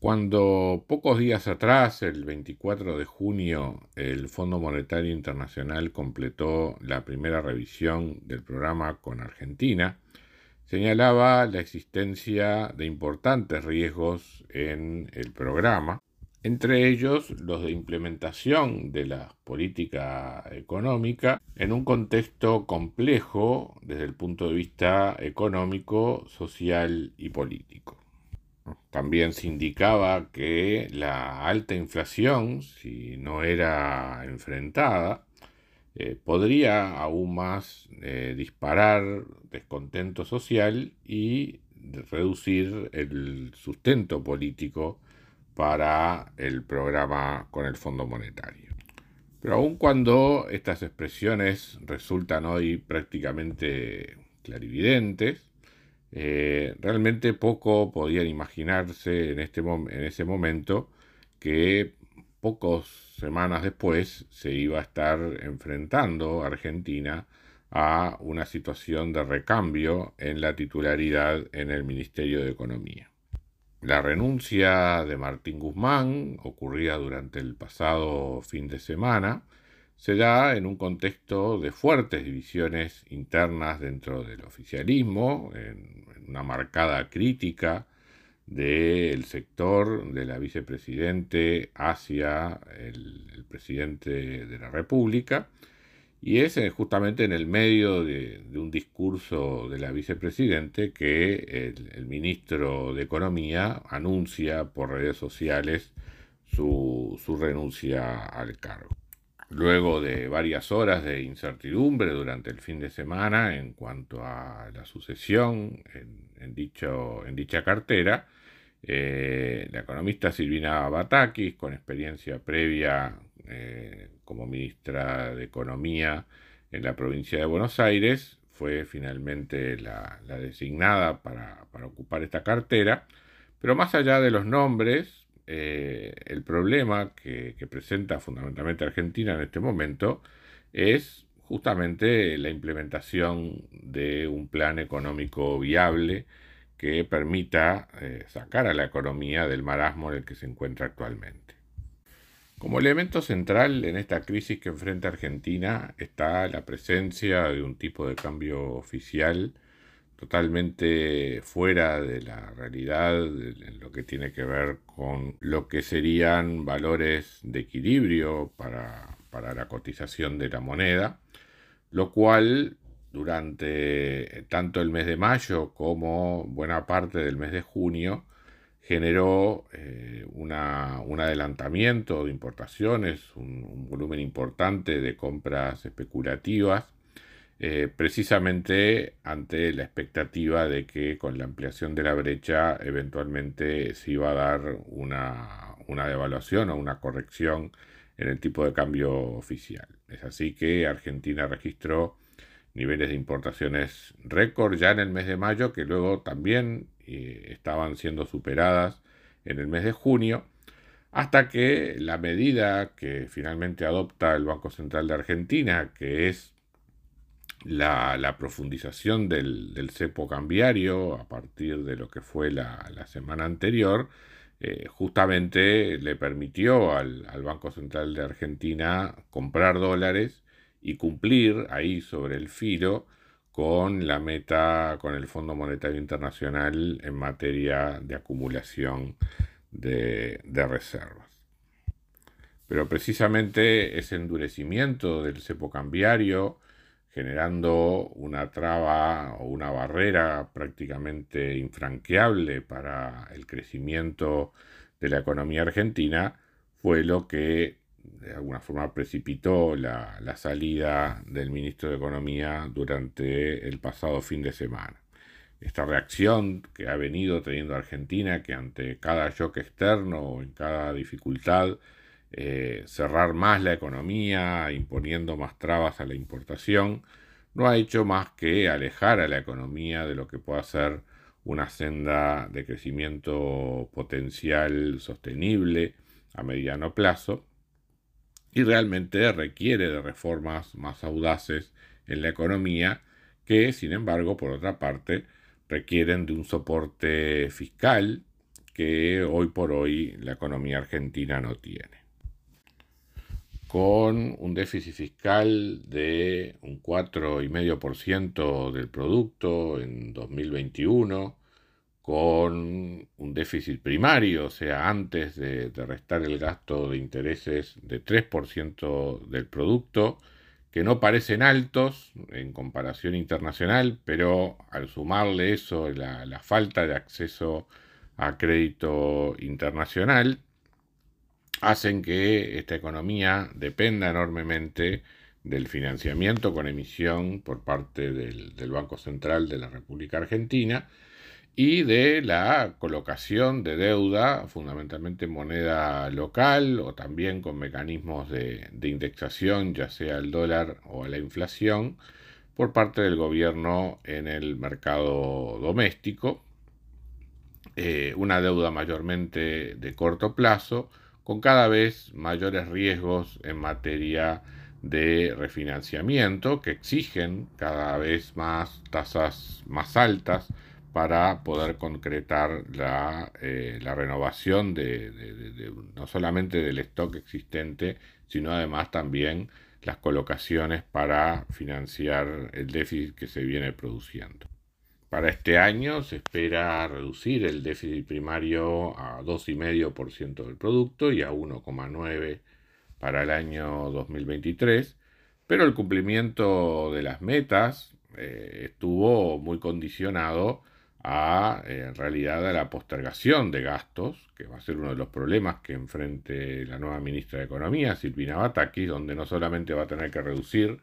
Cuando pocos días atrás, el 24 de junio, el Fondo Monetario Internacional completó la primera revisión del programa con Argentina, señalaba la existencia de importantes riesgos en el programa, entre ellos los de implementación de la política económica en un contexto complejo desde el punto de vista económico, social y político. También se indicaba que la alta inflación, si no era enfrentada, eh, podría aún más eh, disparar descontento social y reducir el sustento político para el programa con el Fondo Monetario. Pero aun cuando estas expresiones resultan hoy prácticamente clarividentes, eh, realmente poco podían imaginarse en, este en ese momento que pocas semanas después se iba a estar enfrentando Argentina a una situación de recambio en la titularidad en el Ministerio de Economía. La renuncia de Martín Guzmán, ocurrida durante el pasado fin de semana, se da en un contexto de fuertes divisiones internas dentro del oficialismo, en, una marcada crítica del sector de la vicepresidente hacia el, presidente de la República, y es eh, justamente en el medio de, un discurso de la vicepresidente que el, ministro de Economía anuncia por redes sociales su renuncia al cargo. Luego de varias horas de incertidumbre durante el fin de semana en cuanto a la sucesión en, dicho, en dicha cartera, eh, la economista Silvina Batakis, con experiencia previa eh, como ministra de Economía en la provincia de Buenos Aires, fue finalmente la, designada para, para ocupar esta cartera. Pero más allá de los nombres, eh, el problema que, presenta fundamentalmente Argentina en este momento es justamente la implementación de un plan económico viable que permita eh, sacar a la economía del marasmo en el que se encuentra actualmente. Como elemento central en esta crisis que enfrenta Argentina está la presencia de un tipo de cambio oficial totalmente fuera de la realidad en lo que tiene que ver con lo que serían valores de equilibrio para, la cotización de la moneda, lo cual durante tanto el mes de mayo como buena parte del mes de junio generó eh, un adelantamiento de importaciones, un volumen importante de compras especulativas eh, precisamente ante la expectativa de que con la ampliación de la brecha eventualmente se iba a dar una, una devaluación o una corrección en el tipo de cambio oficial. Es así que Argentina registró niveles de importaciones récord ya en el mes de mayo, que luego también eh, estaban siendo superadas en el mes de junio, hasta que la medida que finalmente adopta el Banco Central de Argentina, que es la, profundización del, cepo cambiario a partir de lo que fue la, semana anterior, eh, justamente le permitió al, Banco Central de Argentina comprar dólares y cumplir ahí sobre el filo con la meta con el Fondo Monetario Internacional en materia de acumulación de reservas. Pero precisamente ese endurecimiento del cepo cambiario, generando una traba o una barrera prácticamente infranqueable para el crecimiento de la economía argentina, fue lo que de alguna forma precipitó la, salida del ministro de Economía durante el pasado fin de semana. esta reacción que ha venido teniendo Argentina, que ante cada shock externo o en cada dificultad, eh, cerrar más la economía, imponiendo más trabas a la importación, no ha hecho más que alejar a la economía de lo que pueda ser una senda de crecimiento potencial sostenible a mediano plazo y realmente requiere de reformas más audaces en la economía que, sin embargo, por otra parte, requieren de un soporte fiscal que hoy por hoy la economía argentina no tiene. Con un déficit fiscal de un 4,5% del producto en 2021, con un déficit primario, o sea, antes de, restar el gasto de intereses de 3% del producto, que no parecen altos en comparación internacional, pero al sumarle eso, la, la falta de acceso a crédito internacional, hacen que esta economía dependa enormemente del financiamiento con emisión por parte del, Banco Central de la República Argentina, y de la colocación de deuda, fundamentalmente en moneda local o también con mecanismos de, indexación, ya sea el dólar o la inflación, por parte del gobierno en el mercado doméstico. Eh, una deuda mayormente de corto plazo, con cada vez mayores riesgos en materia de refinanciamiento que exigen cada vez más tasas más altas para poder concretar la, eh, renovación de, no solamente del stock existente, sino además también las colocaciones para financiar el déficit que se viene produciendo. Para este año se espera reducir el déficit primario a 2,5% del producto y a 1,9% para el año 2023, pero el cumplimiento de las metas eh, estuvo muy condicionado a, en realidad, a la postergación de gastos, que va a ser uno de los problemas que enfrente la nueva ministra de Economía, Silvina Batakis, donde no solamente va a tener que reducir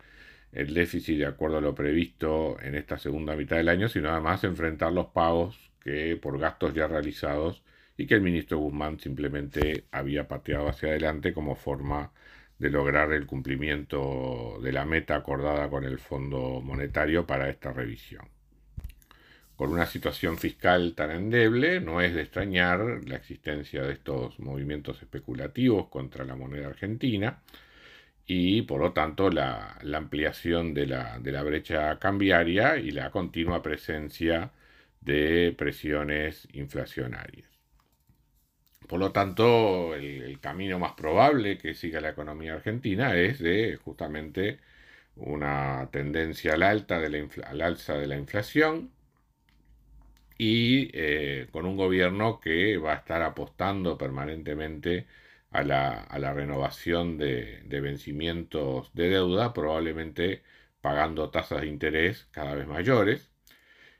el déficit de acuerdo a lo previsto en esta segunda mitad del año, sino además enfrentar los pagos que por gastos ya realizados y que el ministro Guzmán simplemente había pateado hacia adelante como forma de lograr el cumplimiento de la meta acordada con el Fondo Monetario para esta revisión. Con una situación fiscal tan endeble, no es de extrañar la existencia de estos movimientos especulativos contra la moneda argentina y, por lo tanto, la, ampliación de la, brecha cambiaria y la continua presencia de presiones inflacionarias. Por lo tanto, el, camino más probable que siga la economía argentina es de justamente una tendencia al, alta de la al alza de la inflación, y eh, con un gobierno que va a estar apostando permanentemente a la, renovación de, vencimientos de deuda, probablemente pagando tasas de interés cada vez mayores,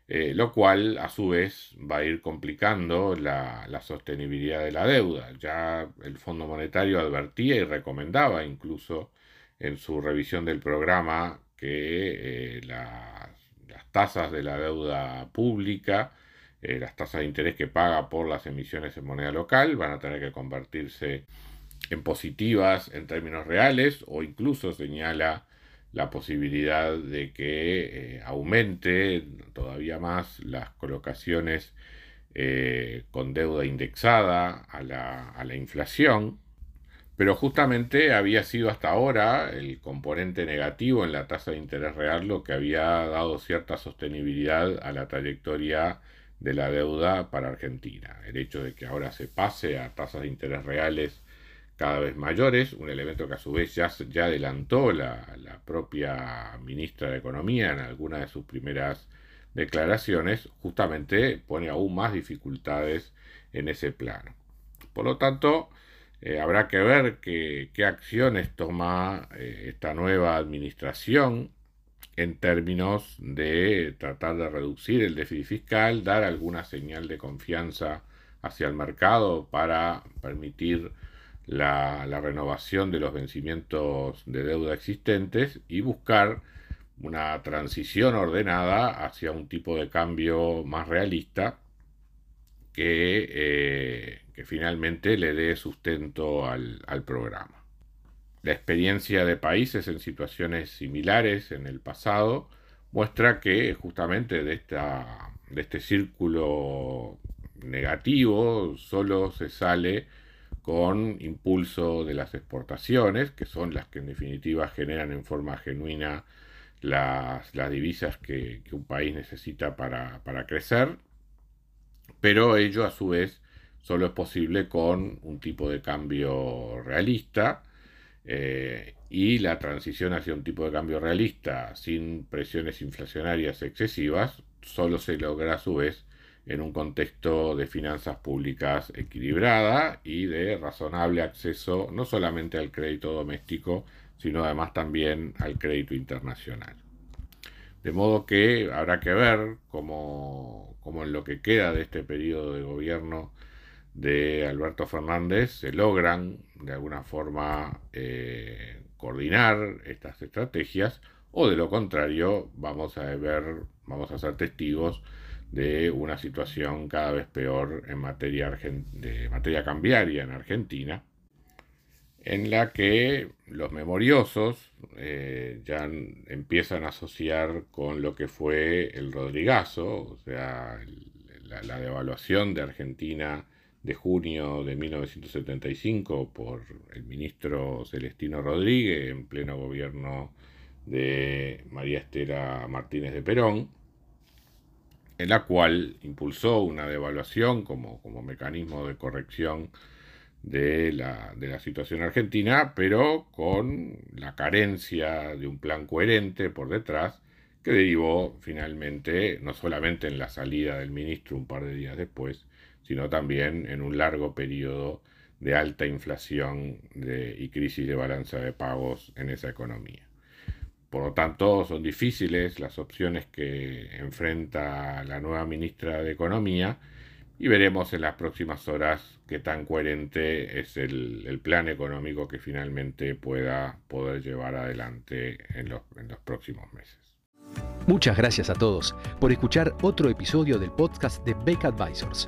eh, lo cual a su vez va a ir complicando la, sostenibilidad de la deuda. Ya el Fondo Monetario advertía y recomendaba incluso en su revisión del programa que eh, las tasas de la deuda pública eh, las tasas de interés que paga por las emisiones en moneda local van a tener que convertirse en positivas en términos reales o incluso señala la posibilidad de que eh, aumente todavía más las colocaciones eh, con deuda indexada a la, a la inflación, pero justamente había sido hasta ahora el componente negativo en la tasa de interés real lo que había dado cierta sostenibilidad a la trayectoria de la deuda para Argentina. El hecho de que ahora se pase a tasas de interés reales cada vez mayores, un elemento que a su vez ya, ya adelantó la, la propia ministra de Economía en alguna de sus primeras declaraciones, justamente pone aún más dificultades en ese plano. Por lo tanto, eh, habrá que ver qué, acciones toma eh, esta nueva administración en términos de tratar de reducir el déficit fiscal, dar alguna señal de confianza hacia el mercado para permitir la, renovación de los vencimientos de deuda existentes y buscar una transición ordenada hacia un tipo de cambio más realista que, eh, que finalmente le dé sustento al, al programa. La experiencia de países en situaciones similares en el pasado muestra que justamente de, esta, de este círculo negativo solo se sale con impulso de las exportaciones, que son las que en definitiva generan en forma genuina las, divisas que, un país necesita para, crecer, pero ello a su vez solo es posible con un tipo de cambio realista eh, y la transición hacia un tipo de cambio realista sin presiones inflacionarias excesivas solo se logra a su vez en un contexto de finanzas públicas equilibrada y de razonable acceso no solamente al crédito doméstico, sino además también al crédito internacional. De modo que habrá que ver cómo, en lo que queda de este periodo de gobierno de Alberto Fernández se logran de alguna forma eh, coordinar estas estrategias o de lo contrario vamos a ver, vamos a ser testigos de una situación cada vez peor en materia, de materia cambiaria en Argentina, en la que los memoriosos eh, ya empiezan a asociar con lo que fue el Rodrigazo, o sea, la, devaluación de Argentina de junio de 1975 por el ministro Celestino Rodríguez en pleno gobierno de María Estera Martínez de Perón, en la cual impulsó una devaluación como, como mecanismo de corrección de la, de la, situación argentina, pero con la carencia de un plan coherente por detrás, que derivó finalmente no solamente en la salida del ministro un par de días después, sino también en un largo periodo de alta inflación y crisis de balanza de pagos en esa economía. Por lo tanto, son difíciles las opciones que enfrenta la nueva ministra de Economía y veremos en las próximas horas qué tan coherente es el, plan económico que finalmente pueda poder llevar adelante en los, en los próximos meses. Muchas gracias a todos por escuchar otro episodio del podcast de Beck Advisors.